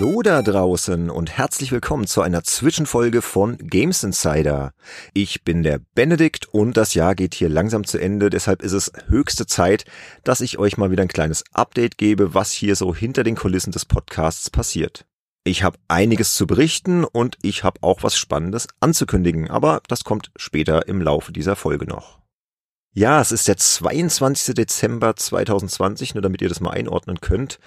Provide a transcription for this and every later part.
Hallo da draußen und herzlich willkommen zu einer Zwischenfolge von Games Insider. Ich bin der Benedikt und das Jahr geht hier langsam zu Ende, deshalb ist es höchste Zeit, dass ich euch mal wieder ein kleines Update gebe, was hier so hinter den Kulissen des Podcasts passiert. Ich habe einiges zu berichten und ich habe auch was Spannendes anzukündigen, aber das kommt später im Laufe dieser Folge noch. Ja, es ist der 22. Dezember 2020, nur damit ihr das mal einordnen könnt.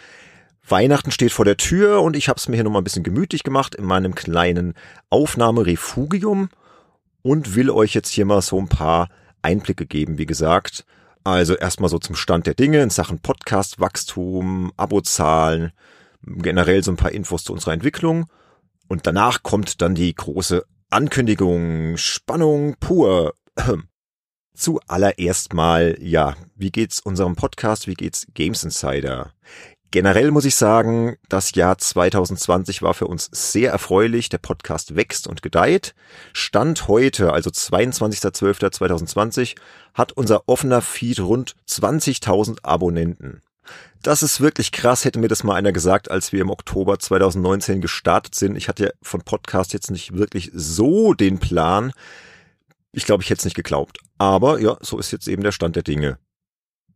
Weihnachten steht vor der Tür und ich habe es mir hier nochmal ein bisschen gemütlich gemacht in meinem kleinen Aufnahmerefugium und will euch jetzt hier mal so ein paar Einblicke geben, wie gesagt. Also erstmal so zum Stand der Dinge in Sachen Podcast-Wachstum, Abozahlen, generell so ein paar Infos zu unserer Entwicklung. Und danach kommt dann die große Ankündigung, Spannung pur. Zuallererst mal, ja, wie geht's unserem Podcast, wie geht's Games Insider? Generell muss ich sagen, das Jahr 2020 war für uns sehr erfreulich. Der Podcast wächst und gedeiht. Stand heute, also 22.12.2020, hat unser offener Feed rund 20.000 Abonnenten. Das ist wirklich krass, hätte mir das mal einer gesagt, als wir im Oktober 2019 gestartet sind. Ich hatte ja von Podcast jetzt nicht wirklich so den Plan. Ich glaube, ich hätte es nicht geglaubt. Aber ja, so ist jetzt eben der Stand der Dinge.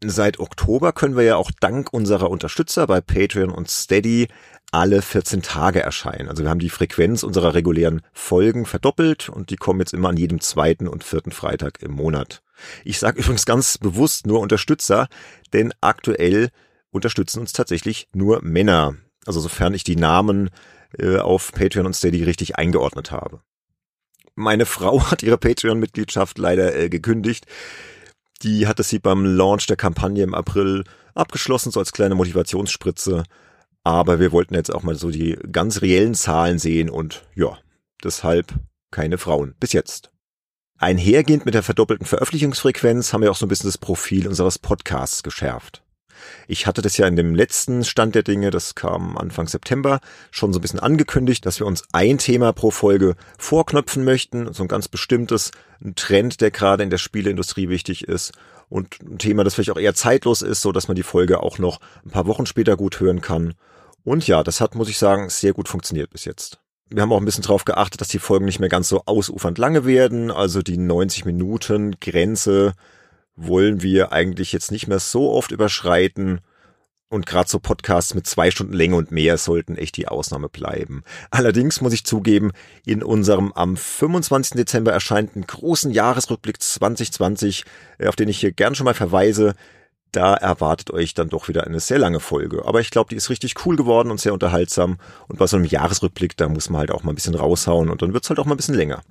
Seit Oktober können wir ja auch dank unserer Unterstützer bei Patreon und Steady alle 14 Tage erscheinen. Also wir haben die Frequenz unserer regulären Folgen verdoppelt und die kommen jetzt immer an jedem zweiten und vierten Freitag im Monat. Ich sage übrigens ganz bewusst nur Unterstützer, denn aktuell unterstützen uns tatsächlich nur Männer. Also sofern ich die Namen äh, auf Patreon und Steady richtig eingeordnet habe. Meine Frau hat ihre Patreon-Mitgliedschaft leider äh, gekündigt. Die hatte sie beim Launch der Kampagne im April abgeschlossen, so als kleine Motivationsspritze. Aber wir wollten jetzt auch mal so die ganz reellen Zahlen sehen und ja, deshalb keine Frauen. Bis jetzt. Einhergehend mit der verdoppelten Veröffentlichungsfrequenz haben wir auch so ein bisschen das Profil unseres Podcasts geschärft. Ich hatte das ja in dem letzten Stand der Dinge, das kam Anfang September, schon so ein bisschen angekündigt, dass wir uns ein Thema pro Folge vorknöpfen möchten, so ein ganz bestimmtes, ein Trend, der gerade in der Spieleindustrie wichtig ist und ein Thema, das vielleicht auch eher zeitlos ist, so dass man die Folge auch noch ein paar Wochen später gut hören kann. Und ja, das hat, muss ich sagen, sehr gut funktioniert bis jetzt. Wir haben auch ein bisschen darauf geachtet, dass die Folgen nicht mehr ganz so ausufernd lange werden, also die 90 Minuten Grenze wollen wir eigentlich jetzt nicht mehr so oft überschreiten. Und gerade so Podcasts mit zwei Stunden Länge und mehr sollten echt die Ausnahme bleiben. Allerdings muss ich zugeben, in unserem am 25. Dezember erscheinenden großen Jahresrückblick 2020, äh, auf den ich hier gern schon mal verweise, da erwartet euch dann doch wieder eine sehr lange Folge. Aber ich glaube, die ist richtig cool geworden und sehr unterhaltsam. Und bei so einem Jahresrückblick, da muss man halt auch mal ein bisschen raushauen und dann wird's halt auch mal ein bisschen länger.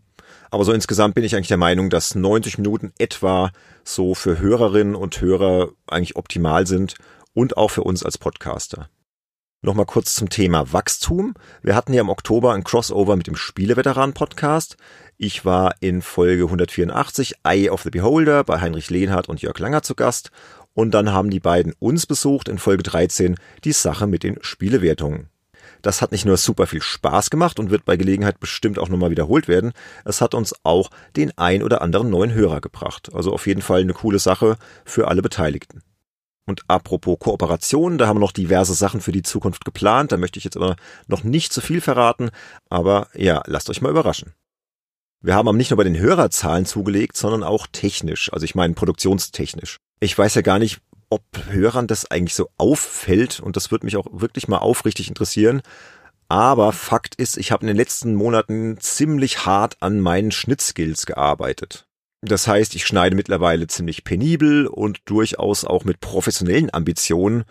Aber so insgesamt bin ich eigentlich der Meinung, dass 90 Minuten etwa so für Hörerinnen und Hörer eigentlich optimal sind und auch für uns als Podcaster. Nochmal kurz zum Thema Wachstum. Wir hatten ja im Oktober ein Crossover mit dem Spieleveteran-Podcast. Ich war in Folge 184 Eye of the Beholder bei Heinrich Lehnhardt und Jörg Langer zu Gast. Und dann haben die beiden uns besucht in Folge 13 die Sache mit den Spielewertungen. Das hat nicht nur super viel Spaß gemacht und wird bei Gelegenheit bestimmt auch nochmal wiederholt werden. Es hat uns auch den ein oder anderen neuen Hörer gebracht. Also auf jeden Fall eine coole Sache für alle Beteiligten. Und apropos Kooperation, da haben wir noch diverse Sachen für die Zukunft geplant. Da möchte ich jetzt aber noch nicht zu viel verraten. Aber ja, lasst euch mal überraschen. Wir haben aber nicht nur bei den Hörerzahlen zugelegt, sondern auch technisch. Also ich meine produktionstechnisch. Ich weiß ja gar nicht, ob Hörern das eigentlich so auffällt und das würde mich auch wirklich mal aufrichtig interessieren. Aber Fakt ist, ich habe in den letzten Monaten ziemlich hart an meinen Schnittskills gearbeitet. Das heißt, ich schneide mittlerweile ziemlich penibel und durchaus auch mit professionellen Ambitionen.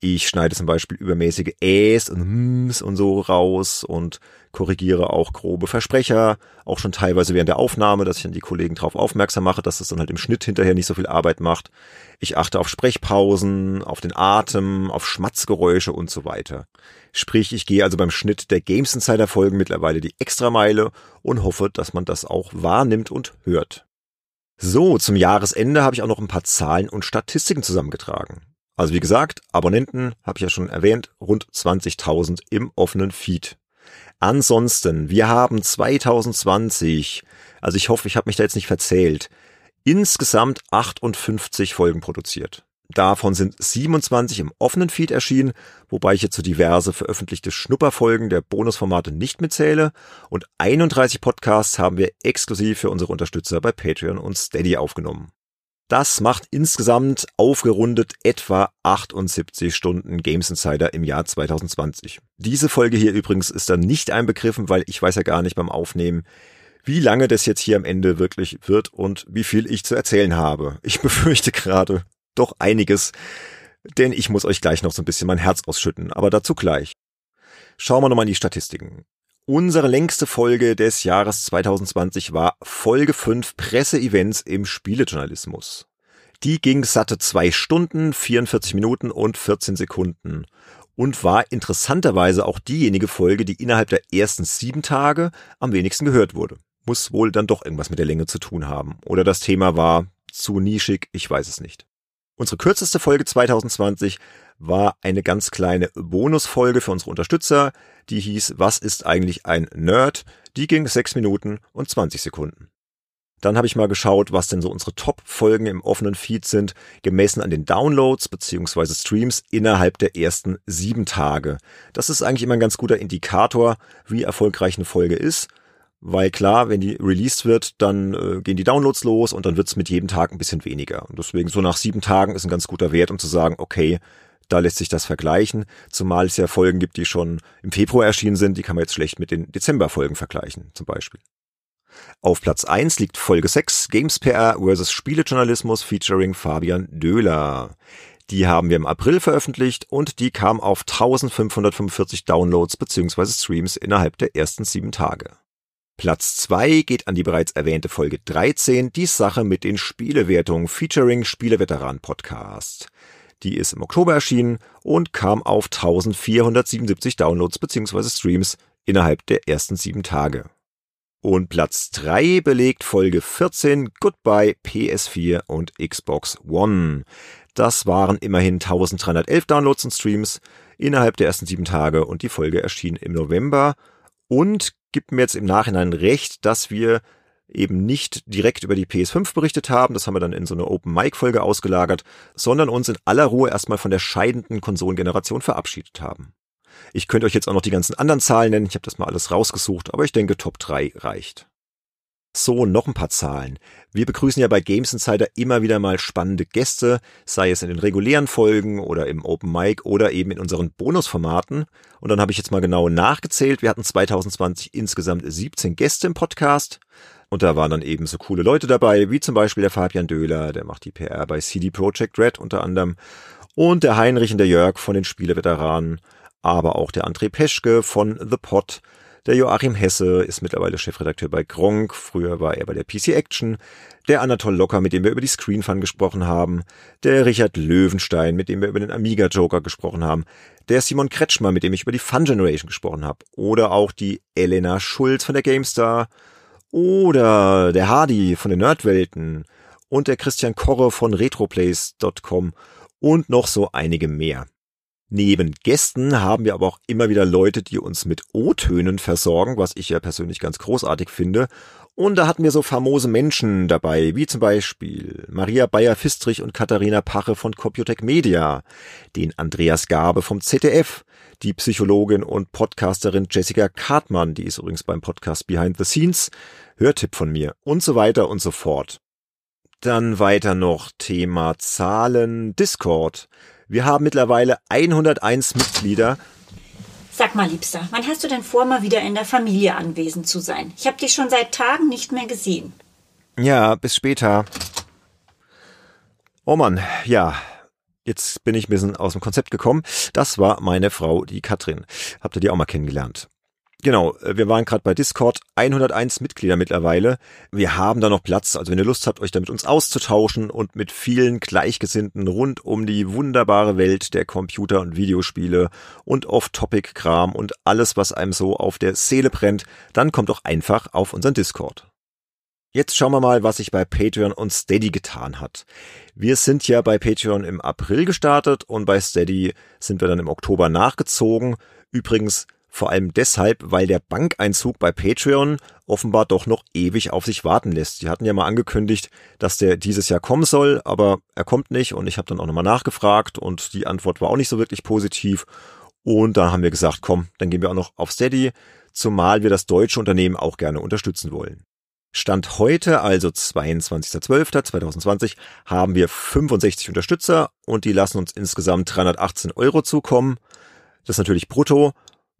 Ich schneide zum Beispiel übermäßige Äs und Ms und so raus und korrigiere auch grobe Versprecher, auch schon teilweise während der Aufnahme, dass ich dann die Kollegen darauf aufmerksam mache, dass es dann halt im Schnitt hinterher nicht so viel Arbeit macht. Ich achte auf Sprechpausen, auf den Atem, auf Schmatzgeräusche und so weiter. Sprich, ich gehe also beim Schnitt der Games Insider Folgen mittlerweile die Extrameile und hoffe, dass man das auch wahrnimmt und hört. So, zum Jahresende habe ich auch noch ein paar Zahlen und Statistiken zusammengetragen. Also wie gesagt, Abonnenten, habe ich ja schon erwähnt, rund 20.000 im offenen Feed. Ansonsten, wir haben 2020, also ich hoffe, ich habe mich da jetzt nicht verzählt, insgesamt 58 Folgen produziert. Davon sind 27 im offenen Feed erschienen, wobei ich jetzt so diverse veröffentlichte Schnupperfolgen der Bonusformate nicht mitzähle. Und 31 Podcasts haben wir exklusiv für unsere Unterstützer bei Patreon und Steady aufgenommen. Das macht insgesamt aufgerundet etwa 78 Stunden Games Insider im Jahr 2020. Diese Folge hier übrigens ist dann nicht einbegriffen, weil ich weiß ja gar nicht beim Aufnehmen, wie lange das jetzt hier am Ende wirklich wird und wie viel ich zu erzählen habe. Ich befürchte gerade, doch einiges, denn ich muss euch gleich noch so ein bisschen mein Herz ausschütten, aber dazu gleich. Schauen wir nochmal in die Statistiken. Unsere längste Folge des Jahres 2020 war Folge 5 Presseevents im Spielejournalismus. Die ging satte zwei Stunden, 44 Minuten und 14 Sekunden und war interessanterweise auch diejenige Folge, die innerhalb der ersten sieben Tage am wenigsten gehört wurde. Muss wohl dann doch irgendwas mit der Länge zu tun haben. Oder das Thema war zu nischig, ich weiß es nicht. Unsere kürzeste Folge 2020 war eine ganz kleine Bonusfolge für unsere Unterstützer, die hieß Was ist eigentlich ein Nerd? Die ging 6 Minuten und 20 Sekunden. Dann habe ich mal geschaut, was denn so unsere Top-Folgen im offenen Feed sind, gemessen an den Downloads beziehungsweise Streams innerhalb der ersten sieben Tage. Das ist eigentlich immer ein ganz guter Indikator, wie erfolgreich eine Folge ist. Weil klar, wenn die released wird, dann äh, gehen die Downloads los und dann wird's mit jedem Tag ein bisschen weniger. Und deswegen so nach sieben Tagen ist ein ganz guter Wert, um zu sagen, okay, da lässt sich das vergleichen, zumal es ja Folgen gibt, die schon im Februar erschienen sind, die kann man jetzt schlecht mit den Dezemberfolgen vergleichen, zum Beispiel. Auf Platz eins liegt Folge 6, Games PR vs. Spielejournalismus featuring Fabian Döhler. Die haben wir im April veröffentlicht und die kam auf 1545 Downloads bzw. Streams innerhalb der ersten sieben Tage. Platz 2 geht an die bereits erwähnte Folge 13, die Sache mit den Spielewertungen featuring Spieleveteran Podcast. Die ist im Oktober erschienen und kam auf 1477 Downloads bzw. Streams innerhalb der ersten sieben Tage. Und Platz 3 belegt Folge 14 Goodbye PS4 und Xbox One. Das waren immerhin 1311 Downloads und Streams innerhalb der ersten sieben Tage und die Folge erschien im November und gibt mir jetzt im Nachhinein recht, dass wir eben nicht direkt über die PS5 berichtet haben, das haben wir dann in so eine Open Mic Folge ausgelagert, sondern uns in aller Ruhe erstmal von der scheidenden Konsolengeneration verabschiedet haben. Ich könnte euch jetzt auch noch die ganzen anderen Zahlen nennen, ich habe das mal alles rausgesucht, aber ich denke Top 3 reicht. So, noch ein paar Zahlen. Wir begrüßen ja bei Games Insider immer wieder mal spannende Gäste, sei es in den regulären Folgen oder im Open Mic oder eben in unseren Bonusformaten. Und dann habe ich jetzt mal genau nachgezählt. Wir hatten 2020 insgesamt 17 Gäste im Podcast. Und da waren dann eben so coole Leute dabei, wie zum Beispiel der Fabian Döhler, der macht die PR bei CD Projekt Red unter anderem. Und der Heinrich und der Jörg von den Spieleveteranen. Aber auch der André Peschke von The Pot der Joachim Hesse ist mittlerweile Chefredakteur bei Gronk, früher war er bei der PC Action. Der Anatol Locker, mit dem wir über die Screen Fun gesprochen haben. Der Richard Löwenstein, mit dem wir über den Amiga Joker gesprochen haben. Der Simon Kretschmer, mit dem ich über die Fun Generation gesprochen habe. Oder auch die Elena Schulz von der GameStar. Oder der Hardy von den Nerdwelten. Und der Christian Korre von retroplays.com. Und noch so einige mehr. Neben Gästen haben wir aber auch immer wieder Leute, die uns mit O-Tönen versorgen, was ich ja persönlich ganz großartig finde. Und da hatten wir so famose Menschen dabei, wie zum Beispiel Maria Bayer-Fistrich und Katharina Pache von Computec Media, den Andreas Gabe vom ZDF, die Psychologin und Podcasterin Jessica Kartmann, die ist übrigens beim Podcast Behind the Scenes, Hörtipp von mir und so weiter und so fort. Dann weiter noch Thema Zahlen, Discord. Wir haben mittlerweile 101 Mitglieder. Sag mal, Liebster, wann hast du denn vor, mal wieder in der Familie anwesend zu sein? Ich habe dich schon seit Tagen nicht mehr gesehen. Ja, bis später. Oh Mann, ja. Jetzt bin ich ein bisschen aus dem Konzept gekommen. Das war meine Frau, die Katrin. Habt ihr die auch mal kennengelernt? Genau, äh, wir waren gerade bei Discord, 101 Mitglieder mittlerweile. Wir haben da noch Platz, also wenn ihr Lust habt, euch da mit uns auszutauschen und mit vielen Gleichgesinnten rund um die wunderbare Welt der Computer- und Videospiele und Off-Topic-Kram und alles, was einem so auf der Seele brennt, dann kommt doch einfach auf unseren Discord. Jetzt schauen wir mal, was sich bei Patreon und Steady getan hat. Wir sind ja bei Patreon im April gestartet und bei Steady sind wir dann im Oktober nachgezogen. Übrigens vor allem deshalb, weil der Bankeinzug bei Patreon offenbar doch noch ewig auf sich warten lässt. Sie hatten ja mal angekündigt, dass der dieses Jahr kommen soll, aber er kommt nicht und ich habe dann auch nochmal nachgefragt und die Antwort war auch nicht so wirklich positiv. Und da haben wir gesagt, komm, dann gehen wir auch noch auf Steady, zumal wir das deutsche Unternehmen auch gerne unterstützen wollen. Stand heute, also 22.12.2020, haben wir 65 Unterstützer und die lassen uns insgesamt 318 Euro zukommen. Das ist natürlich brutto.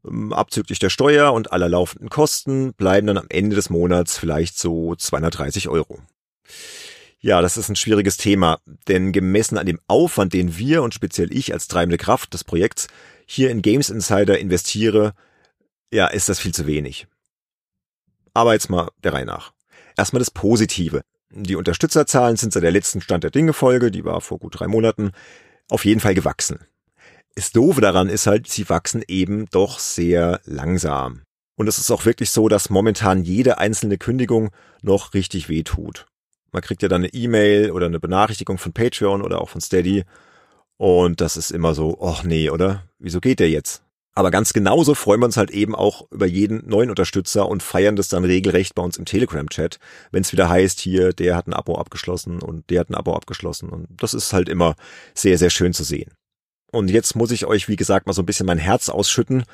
Ähm, abzüglich der Steuer und aller laufenden Kosten bleiben dann am Ende des Monats vielleicht so 230 Euro. Ja, das ist ein schwieriges Thema, denn gemessen an dem Aufwand, den wir und speziell ich als treibende Kraft des Projekts hier in Games Insider investiere, ja, ist das viel zu wenig. Aber jetzt mal der Reihe nach. Erstmal das Positive. Die Unterstützerzahlen sind seit der letzten Stand der Dinge Folge, die war vor gut drei Monaten, auf jeden Fall gewachsen. Das Doofe daran ist halt, sie wachsen eben doch sehr langsam. Und es ist auch wirklich so, dass momentan jede einzelne Kündigung noch richtig weh tut. Man kriegt ja dann eine E-Mail oder eine Benachrichtigung von Patreon oder auch von Steady. Und das ist immer so, ach nee, oder? Wieso geht der jetzt? Aber ganz genauso freuen wir uns halt eben auch über jeden neuen Unterstützer und feiern das dann regelrecht bei uns im Telegram-Chat, wenn es wieder heißt, hier, der hat ein Abo abgeschlossen und der hat ein Abo abgeschlossen. Und das ist halt immer sehr, sehr schön zu sehen. Und jetzt muss ich euch, wie gesagt, mal so ein bisschen mein Herz ausschütten.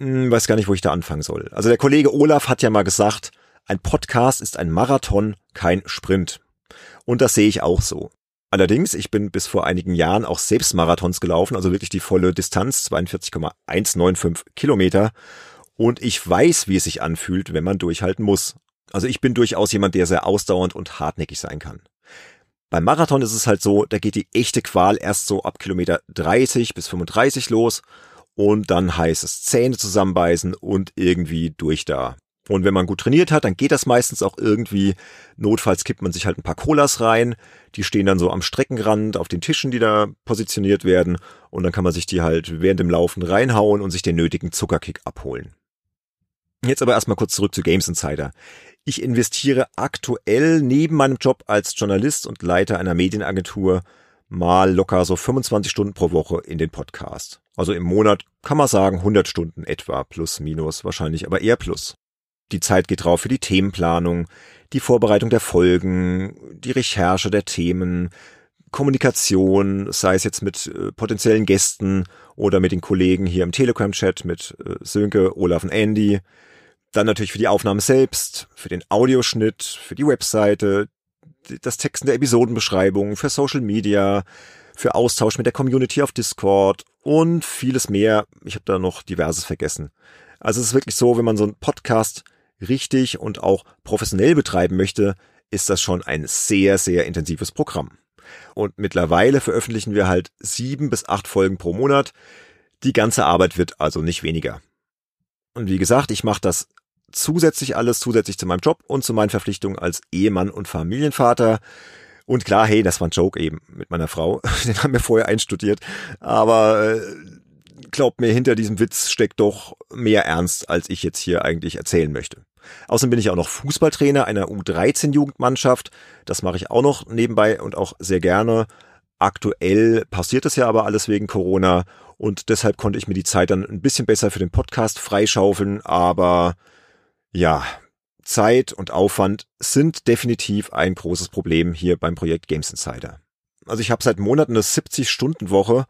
Hm, weiß gar nicht, wo ich da anfangen soll. Also der Kollege Olaf hat ja mal gesagt, ein Podcast ist ein Marathon, kein Sprint. Und das sehe ich auch so. Allerdings, ich bin bis vor einigen Jahren auch selbst Marathons gelaufen, also wirklich die volle Distanz, 42,195 Kilometer. Und ich weiß, wie es sich anfühlt, wenn man durchhalten muss. Also ich bin durchaus jemand, der sehr ausdauernd und hartnäckig sein kann. Beim Marathon ist es halt so, da geht die echte Qual erst so ab Kilometer 30 bis 35 los und dann heißt es Zähne zusammenbeißen und irgendwie durch da. Und wenn man gut trainiert hat, dann geht das meistens auch irgendwie. Notfalls kippt man sich halt ein paar Colas rein. Die stehen dann so am Streckenrand auf den Tischen, die da positioniert werden. Und dann kann man sich die halt während dem Laufen reinhauen und sich den nötigen Zuckerkick abholen. Jetzt aber erstmal kurz zurück zu Games Insider. Ich investiere aktuell neben meinem Job als Journalist und Leiter einer Medienagentur mal locker so 25 Stunden pro Woche in den Podcast. Also im Monat kann man sagen 100 Stunden etwa, plus minus, wahrscheinlich aber eher plus. Die Zeit geht drauf für die Themenplanung, die Vorbereitung der Folgen, die Recherche der Themen, Kommunikation, sei es jetzt mit äh, potenziellen Gästen oder mit den Kollegen hier im Telegram-Chat mit äh, Sönke, Olaf und Andy. Dann natürlich für die Aufnahme selbst, für den Audioschnitt, für die Webseite, das Texten der Episodenbeschreibung, für Social Media, für Austausch mit der Community auf Discord und vieles mehr. Ich habe da noch diverses vergessen. Also es ist wirklich so, wenn man so einen Podcast richtig und auch professionell betreiben möchte, ist das schon ein sehr, sehr intensives Programm. Und mittlerweile veröffentlichen wir halt sieben bis acht Folgen pro Monat. Die ganze Arbeit wird also nicht weniger. Und wie gesagt, ich mache das zusätzlich alles, zusätzlich zu meinem Job und zu meinen Verpflichtungen als Ehemann und Familienvater. Und klar, hey, das war ein Joke eben mit meiner Frau. Den haben wir vorher einstudiert. Aber äh, glaubt mir, hinter diesem Witz steckt doch mehr Ernst, als ich jetzt hier eigentlich erzählen möchte. Außerdem bin ich auch noch Fußballtrainer einer U13-Jugendmannschaft. Das mache ich auch noch nebenbei und auch sehr gerne. Aktuell passiert es ja aber alles wegen Corona und deshalb konnte ich mir die Zeit dann ein bisschen besser für den Podcast freischaufeln. Aber ja, Zeit und Aufwand sind definitiv ein großes Problem hier beim Projekt Games Insider. Also ich habe seit Monaten eine 70-Stunden-Woche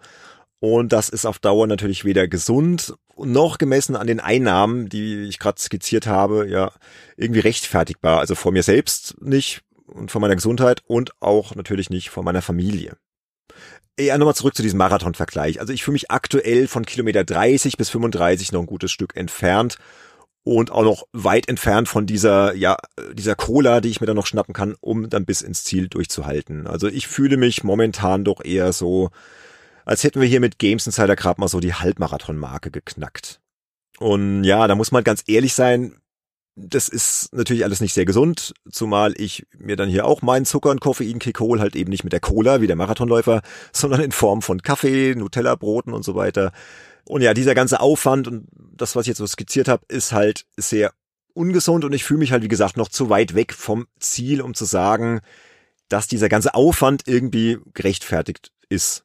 und das ist auf Dauer natürlich weder gesund noch gemessen an den Einnahmen, die ich gerade skizziert habe, ja, irgendwie rechtfertigbar. Also vor mir selbst nicht und vor meiner Gesundheit und auch natürlich nicht vor meiner Familie. Ja, nochmal zurück zu diesem Marathon-Vergleich. Also ich fühle mich aktuell von Kilometer 30 bis 35 noch ein gutes Stück entfernt und auch noch weit entfernt von dieser, ja, dieser Cola, die ich mir dann noch schnappen kann, um dann bis ins Ziel durchzuhalten. Also ich fühle mich momentan doch eher so, als hätten wir hier mit Games Insider gerade mal so die Halbmarathon-Marke geknackt. Und ja, da muss man ganz ehrlich sein, das ist natürlich alles nicht sehr gesund, zumal ich mir dann hier auch meinen Zucker- und Koffeinkick hole, halt eben nicht mit der Cola wie der Marathonläufer, sondern in Form von Kaffee, Nutella-Broten und so weiter. Und ja, dieser ganze Aufwand und das, was ich jetzt so skizziert habe, ist halt sehr ungesund und ich fühle mich halt, wie gesagt, noch zu weit weg vom Ziel, um zu sagen, dass dieser ganze Aufwand irgendwie gerechtfertigt ist.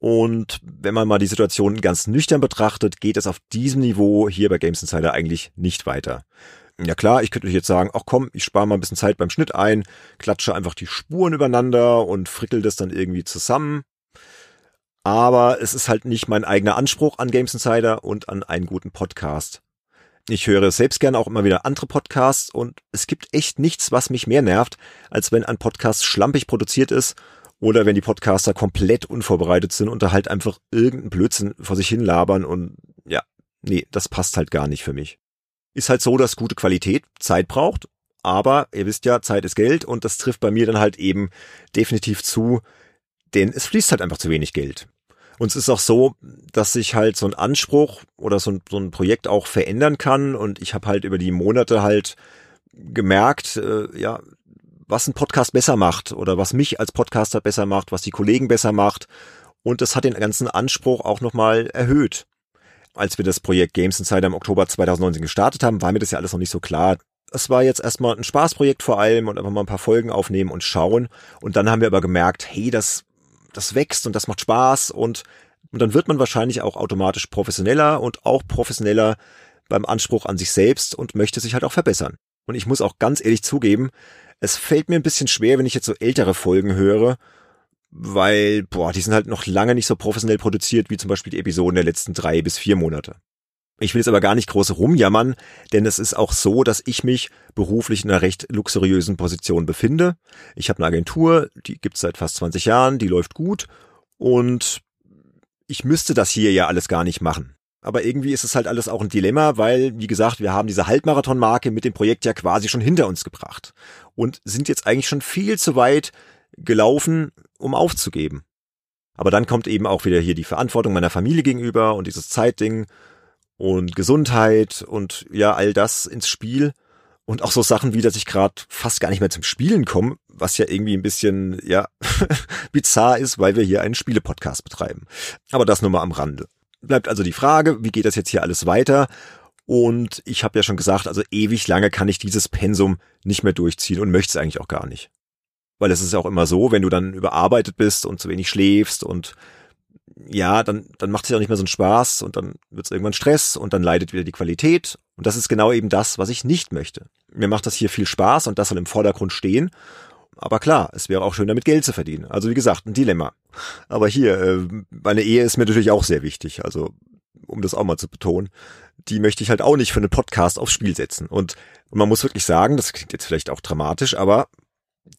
Und wenn man mal die Situation ganz nüchtern betrachtet, geht es auf diesem Niveau hier bei Games Insider eigentlich nicht weiter. Ja klar, ich könnte jetzt sagen, ach komm, ich spare mal ein bisschen Zeit beim Schnitt ein, klatsche einfach die Spuren übereinander und frickel das dann irgendwie zusammen. Aber es ist halt nicht mein eigener Anspruch an Games Insider und an einen guten Podcast. Ich höre selbst gerne auch immer wieder andere Podcasts und es gibt echt nichts, was mich mehr nervt, als wenn ein Podcast schlampig produziert ist oder wenn die Podcaster komplett unvorbereitet sind und da halt einfach irgendeinen Blödsinn vor sich hin labern und ja, nee, das passt halt gar nicht für mich. Ist halt so, dass gute Qualität Zeit braucht, aber ihr wisst ja, Zeit ist Geld und das trifft bei mir dann halt eben definitiv zu, denn es fließt halt einfach zu wenig Geld. Und es ist auch so, dass sich halt so ein Anspruch oder so ein, so ein Projekt auch verändern kann. Und ich habe halt über die Monate halt gemerkt, äh, ja, was ein Podcast besser macht oder was mich als Podcaster besser macht, was die Kollegen besser macht. Und das hat den ganzen Anspruch auch nochmal erhöht. Als wir das Projekt Games Insider im Oktober 2019 gestartet haben, war mir das ja alles noch nicht so klar. Es war jetzt erstmal ein Spaßprojekt vor allem und einfach mal ein paar Folgen aufnehmen und schauen. Und dann haben wir aber gemerkt, hey, das das wächst und das macht Spaß und, und dann wird man wahrscheinlich auch automatisch professioneller und auch professioneller beim Anspruch an sich selbst und möchte sich halt auch verbessern. Und ich muss auch ganz ehrlich zugeben, es fällt mir ein bisschen schwer, wenn ich jetzt so ältere Folgen höre, weil, boah, die sind halt noch lange nicht so professionell produziert wie zum Beispiel die Episoden der letzten drei bis vier Monate. Ich will jetzt aber gar nicht groß rumjammern, denn es ist auch so, dass ich mich beruflich in einer recht luxuriösen Position befinde. Ich habe eine Agentur, die gibt's seit fast 20 Jahren, die läuft gut und ich müsste das hier ja alles gar nicht machen. Aber irgendwie ist es halt alles auch ein Dilemma, weil, wie gesagt, wir haben diese Halbmarathon-Marke mit dem Projekt ja quasi schon hinter uns gebracht und sind jetzt eigentlich schon viel zu weit gelaufen, um aufzugeben. Aber dann kommt eben auch wieder hier die Verantwortung meiner Familie gegenüber und dieses Zeitding und Gesundheit und ja, all das ins Spiel. Und auch so Sachen wie, dass ich gerade fast gar nicht mehr zum Spielen komme, was ja irgendwie ein bisschen, ja, bizarr ist, weil wir hier einen Spielepodcast betreiben. Aber das nur mal am Rande. Bleibt also die Frage, wie geht das jetzt hier alles weiter? Und ich habe ja schon gesagt, also ewig lange kann ich dieses Pensum nicht mehr durchziehen und möchte es eigentlich auch gar nicht. Weil es ist auch immer so, wenn du dann überarbeitet bist und zu wenig schläfst und ja, dann, dann macht es ja auch nicht mehr so einen Spaß und dann wird es irgendwann Stress und dann leidet wieder die Qualität. Und das ist genau eben das, was ich nicht möchte. Mir macht das hier viel Spaß und das soll im Vordergrund stehen. Aber klar, es wäre auch schön, damit Geld zu verdienen. Also wie gesagt, ein Dilemma. Aber hier, äh, meine Ehe ist mir natürlich auch sehr wichtig. Also um das auch mal zu betonen, die möchte ich halt auch nicht für einen Podcast aufs Spiel setzen. Und, und man muss wirklich sagen, das klingt jetzt vielleicht auch dramatisch, aber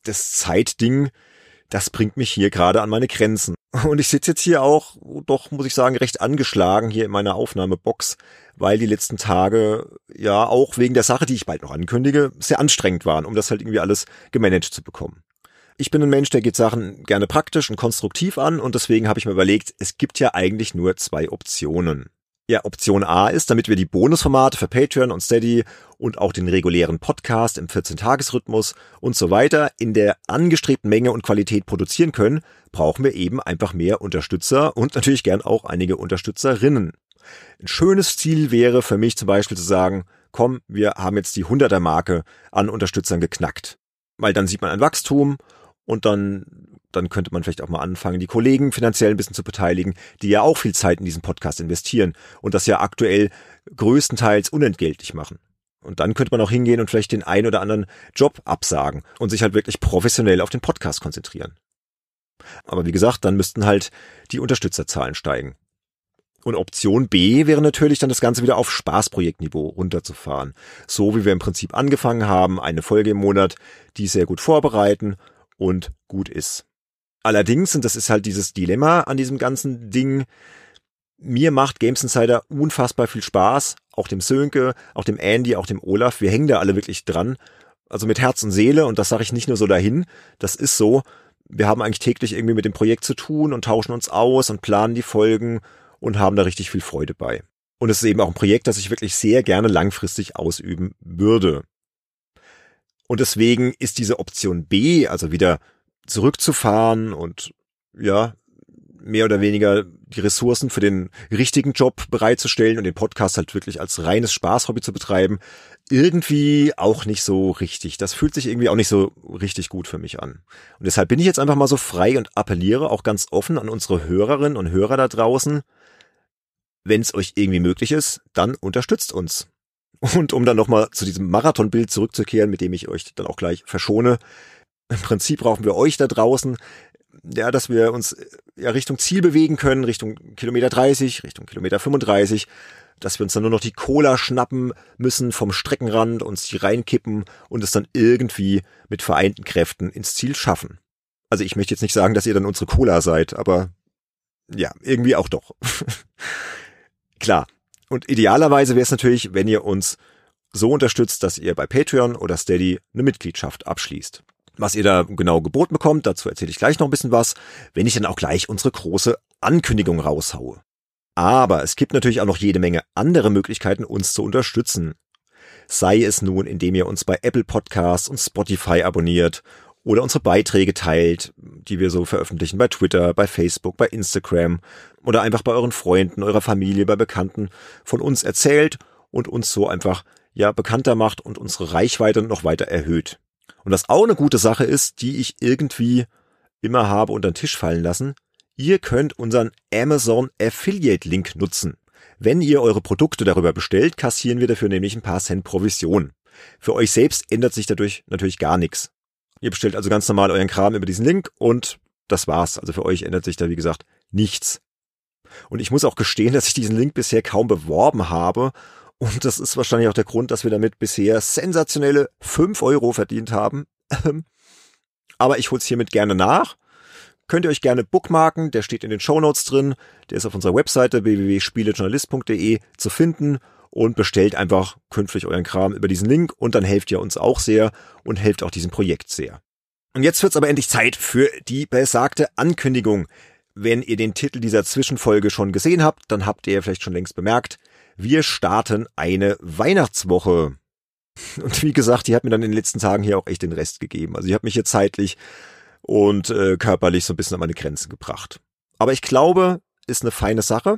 das Zeitding, das bringt mich hier gerade an meine Grenzen. Und ich sitze jetzt hier auch, doch muss ich sagen, recht angeschlagen hier in meiner Aufnahmebox, weil die letzten Tage ja auch wegen der Sache, die ich bald noch ankündige, sehr anstrengend waren, um das halt irgendwie alles gemanagt zu bekommen. Ich bin ein Mensch, der geht Sachen gerne praktisch und konstruktiv an und deswegen habe ich mir überlegt, es gibt ja eigentlich nur zwei Optionen. Ja, Option A ist, damit wir die Bonusformate für Patreon und Steady und auch den regulären Podcast im 14-Tages-Rhythmus und so weiter in der angestrebten Menge und Qualität produzieren können, brauchen wir eben einfach mehr Unterstützer und natürlich gern auch einige Unterstützerinnen. Ein schönes Ziel wäre für mich zum Beispiel zu sagen, komm, wir haben jetzt die 100er Marke an Unterstützern geknackt. Weil dann sieht man ein Wachstum und dann dann könnte man vielleicht auch mal anfangen, die Kollegen finanziell ein bisschen zu beteiligen, die ja auch viel Zeit in diesen Podcast investieren und das ja aktuell größtenteils unentgeltlich machen. Und dann könnte man auch hingehen und vielleicht den einen oder anderen Job absagen und sich halt wirklich professionell auf den Podcast konzentrieren. Aber wie gesagt, dann müssten halt die Unterstützerzahlen steigen. Und Option B wäre natürlich dann das Ganze wieder auf Spaßprojektniveau runterzufahren. So wie wir im Prinzip angefangen haben, eine Folge im Monat, die sehr gut vorbereiten und gut ist. Allerdings, und das ist halt dieses Dilemma an diesem ganzen Ding, mir macht Games Insider unfassbar viel Spaß, auch dem Sönke, auch dem Andy, auch dem Olaf, wir hängen da alle wirklich dran, also mit Herz und Seele und das sage ich nicht nur so dahin, das ist so, wir haben eigentlich täglich irgendwie mit dem Projekt zu tun und tauschen uns aus und planen die Folgen und haben da richtig viel Freude bei. Und es ist eben auch ein Projekt, das ich wirklich sehr gerne langfristig ausüben würde. Und deswegen ist diese Option B, also wieder zurückzufahren und ja, mehr oder weniger die Ressourcen für den richtigen Job bereitzustellen und den Podcast halt wirklich als reines Spaßhobby zu betreiben, irgendwie auch nicht so richtig. Das fühlt sich irgendwie auch nicht so richtig gut für mich an. Und deshalb bin ich jetzt einfach mal so frei und appelliere auch ganz offen an unsere Hörerinnen und Hörer da draußen. Wenn es euch irgendwie möglich ist, dann unterstützt uns. Und um dann nochmal zu diesem Marathonbild zurückzukehren, mit dem ich euch dann auch gleich verschone, im Prinzip brauchen wir euch da draußen, ja, dass wir uns ja Richtung Ziel bewegen können, Richtung Kilometer 30, Richtung Kilometer 35, dass wir uns dann nur noch die Cola schnappen müssen vom Streckenrand, uns die reinkippen und es dann irgendwie mit vereinten Kräften ins Ziel schaffen. Also ich möchte jetzt nicht sagen, dass ihr dann unsere Cola seid, aber ja, irgendwie auch doch. Klar. Und idealerweise wäre es natürlich, wenn ihr uns so unterstützt, dass ihr bei Patreon oder Steady eine Mitgliedschaft abschließt. Was ihr da genau geboten bekommt, dazu erzähle ich gleich noch ein bisschen was, wenn ich dann auch gleich unsere große Ankündigung raushaue. Aber es gibt natürlich auch noch jede Menge andere Möglichkeiten, uns zu unterstützen. Sei es nun, indem ihr uns bei Apple Podcasts und Spotify abonniert oder unsere Beiträge teilt, die wir so veröffentlichen bei Twitter, bei Facebook, bei Instagram oder einfach bei euren Freunden, eurer Familie, bei Bekannten von uns erzählt und uns so einfach ja bekannter macht und unsere Reichweite noch weiter erhöht. Und was auch eine gute Sache ist, die ich irgendwie immer habe unter den Tisch fallen lassen, ihr könnt unseren Amazon Affiliate Link nutzen. Wenn ihr eure Produkte darüber bestellt, kassieren wir dafür nämlich ein paar Cent Provision. Für euch selbst ändert sich dadurch natürlich gar nichts. Ihr bestellt also ganz normal euren Kram über diesen Link und das war's. Also für euch ändert sich da, wie gesagt, nichts. Und ich muss auch gestehen, dass ich diesen Link bisher kaum beworben habe und das ist wahrscheinlich auch der Grund, dass wir damit bisher sensationelle 5 Euro verdient haben. Aber ich hol's hiermit gerne nach. Könnt ihr euch gerne bookmarken, der steht in den Show Notes drin, der ist auf unserer Webseite www.spielejournalist.de zu finden und bestellt einfach künftig euren Kram über diesen Link und dann helft ihr uns auch sehr und helft auch diesem Projekt sehr. Und jetzt wird's aber endlich Zeit für die besagte Ankündigung. Wenn ihr den Titel dieser Zwischenfolge schon gesehen habt, dann habt ihr vielleicht schon längst bemerkt, wir starten eine Weihnachtswoche. Und wie gesagt, die hat mir dann in den letzten Tagen hier auch echt den Rest gegeben. Also ich habe mich hier zeitlich und äh, körperlich so ein bisschen an meine Grenzen gebracht. Aber ich glaube, ist eine feine Sache.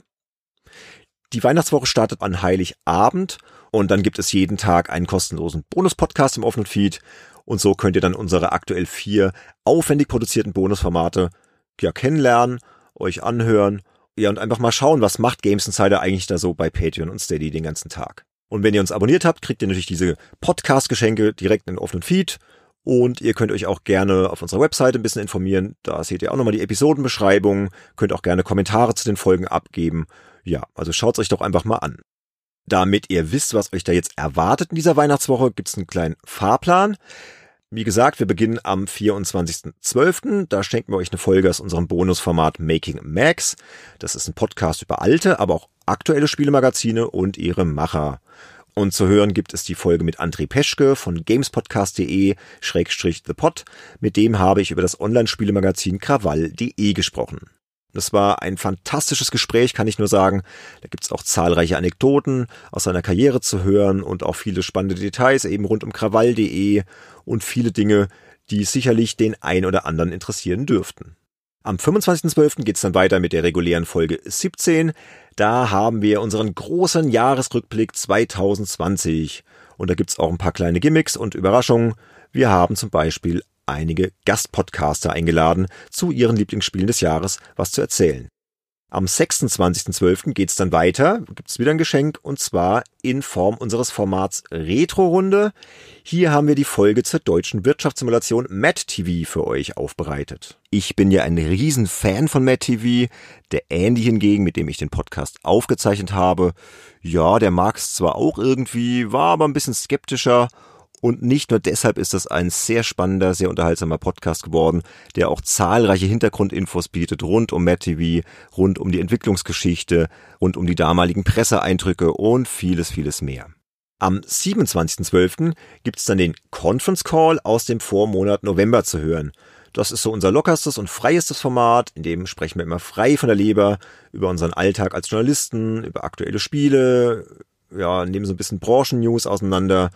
Die Weihnachtswoche startet an Heiligabend und dann gibt es jeden Tag einen kostenlosen Bonus-Podcast im offenen Feed. Und so könnt ihr dann unsere aktuell vier aufwendig produzierten Bonusformate ja kennenlernen, euch anhören ja, und einfach mal schauen, was macht Games Insider eigentlich da so bei Patreon und Steady den ganzen Tag. Und wenn ihr uns abonniert habt, kriegt ihr natürlich diese Podcast-Geschenke direkt in den offenen Feed. Und ihr könnt euch auch gerne auf unserer Webseite ein bisschen informieren. Da seht ihr auch nochmal die Episodenbeschreibung. Könnt auch gerne Kommentare zu den Folgen abgeben. Ja, also schaut's euch doch einfach mal an. Damit ihr wisst, was euch da jetzt erwartet in dieser Weihnachtswoche, gibt's einen kleinen Fahrplan. Wie gesagt, wir beginnen am 24.12. Da schenken wir euch eine Folge aus unserem Bonusformat Making Max. Das ist ein Podcast über alte, aber auch aktuelle Spielemagazine und ihre Macher. Und zu hören gibt es die Folge mit André Peschke von gamespodcast.de Schrägstrich The Pod. Mit dem habe ich über das Online-Spielemagazin Krawall.de gesprochen. Das war ein fantastisches Gespräch, kann ich nur sagen. Da gibt's auch zahlreiche Anekdoten aus seiner Karriere zu hören und auch viele spannende Details eben rund um krawall.de und viele Dinge, die sicherlich den ein oder anderen interessieren dürften. Am 25.12. geht's dann weiter mit der regulären Folge 17. Da haben wir unseren großen Jahresrückblick 2020. Und da gibt's auch ein paar kleine Gimmicks und Überraschungen. Wir haben zum Beispiel einige Gastpodcaster eingeladen, zu ihren Lieblingsspielen des Jahres was zu erzählen. Am 26.12. geht's dann weiter, gibt's wieder ein Geschenk und zwar in Form unseres Formats Retro-Runde. Hier haben wir die Folge zur deutschen Wirtschaftssimulation Matt TV für euch aufbereitet. Ich bin ja ein Riesenfan von Matt TV. Der Andy hingegen, mit dem ich den Podcast aufgezeichnet habe, ja, der mag's zwar auch irgendwie, war aber ein bisschen skeptischer und nicht nur deshalb ist das ein sehr spannender, sehr unterhaltsamer Podcast geworden, der auch zahlreiche Hintergrundinfos bietet rund um Matt TV, rund um die Entwicklungsgeschichte, rund um die damaligen Presseeindrücke und vieles, vieles mehr. Am 27.12. gibt's dann den Conference Call aus dem Vormonat November zu hören. Das ist so unser lockerstes und freiestes Format, in dem sprechen wir immer frei von der Leber über unseren Alltag als Journalisten, über aktuelle Spiele, ja, nehmen so ein bisschen Branchen-News auseinander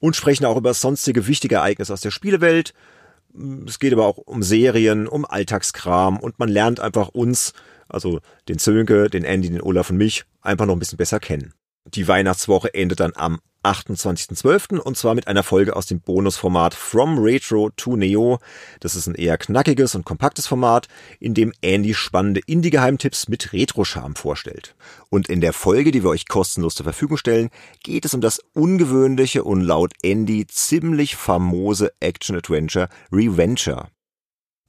und sprechen auch über sonstige wichtige Ereignisse aus der Spielewelt. Es geht aber auch um Serien, um Alltagskram und man lernt einfach uns, also den Zönke, den Andy, den Olaf und mich, einfach noch ein bisschen besser kennen. Die Weihnachtswoche endet dann am 28.12. und zwar mit einer Folge aus dem Bonusformat From Retro to Neo. Das ist ein eher knackiges und kompaktes Format, in dem Andy spannende Indie-Geheimtipps mit Retro-Charme vorstellt. Und in der Folge, die wir euch kostenlos zur Verfügung stellen, geht es um das ungewöhnliche und laut Andy ziemlich famose Action-Adventure Reventure.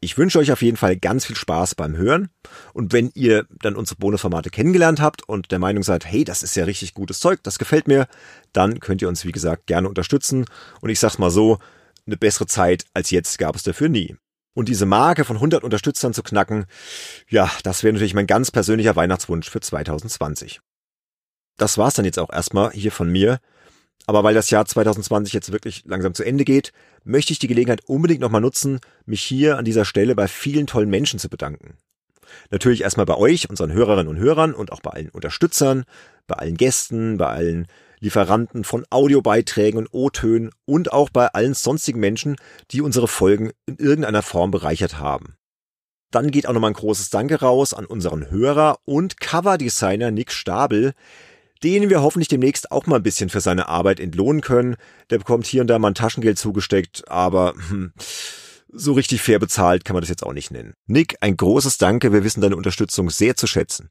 Ich wünsche euch auf jeden Fall ganz viel Spaß beim Hören. Und wenn ihr dann unsere Bonusformate kennengelernt habt und der Meinung seid, hey, das ist ja richtig gutes Zeug, das gefällt mir, dann könnt ihr uns, wie gesagt, gerne unterstützen. Und ich sag's mal so, eine bessere Zeit als jetzt gab es dafür nie. Und diese Marke von 100 Unterstützern zu knacken, ja, das wäre natürlich mein ganz persönlicher Weihnachtswunsch für 2020. Das war's dann jetzt auch erstmal hier von mir. Aber weil das Jahr 2020 jetzt wirklich langsam zu Ende geht, möchte ich die Gelegenheit unbedingt nochmal nutzen, mich hier an dieser Stelle bei vielen tollen Menschen zu bedanken. Natürlich erstmal bei euch, unseren Hörerinnen und Hörern und auch bei allen Unterstützern, bei allen Gästen, bei allen Lieferanten von Audiobeiträgen und O-Tönen und auch bei allen sonstigen Menschen, die unsere Folgen in irgendeiner Form bereichert haben. Dann geht auch nochmal ein großes Danke raus an unseren Hörer und Coverdesigner Nick Stabel, den wir hoffentlich demnächst auch mal ein bisschen für seine Arbeit entlohnen können. Der bekommt hier und da mal ein Taschengeld zugesteckt, aber hm, so richtig fair bezahlt kann man das jetzt auch nicht nennen. Nick, ein großes Danke, wir wissen deine Unterstützung sehr zu schätzen.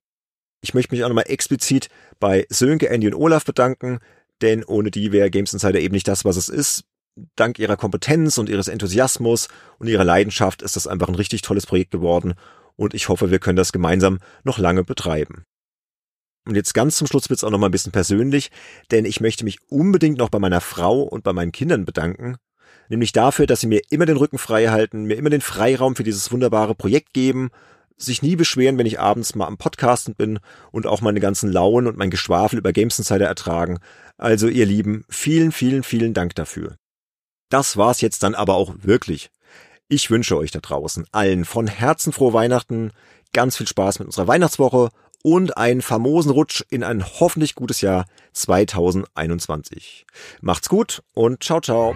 Ich möchte mich auch nochmal explizit bei Sönke, Andy und Olaf bedanken, denn ohne die wäre Games Insider eben nicht das, was es ist. Dank ihrer Kompetenz und ihres Enthusiasmus und ihrer Leidenschaft ist das einfach ein richtig tolles Projekt geworden und ich hoffe, wir können das gemeinsam noch lange betreiben. Und jetzt ganz zum Schluss wird's auch noch mal ein bisschen persönlich, denn ich möchte mich unbedingt noch bei meiner Frau und bei meinen Kindern bedanken, nämlich dafür, dass sie mir immer den Rücken frei halten, mir immer den Freiraum für dieses wunderbare Projekt geben, sich nie beschweren, wenn ich abends mal am Podcasten bin und auch meine ganzen Launen und mein Geschwafel über Games Insider ertragen. Also ihr Lieben, vielen, vielen, vielen Dank dafür. Das war's jetzt dann aber auch wirklich. Ich wünsche euch da draußen allen von Herzen frohe Weihnachten, ganz viel Spaß mit unserer Weihnachtswoche und einen famosen Rutsch in ein hoffentlich gutes Jahr 2021. Macht's gut und ciao, ciao.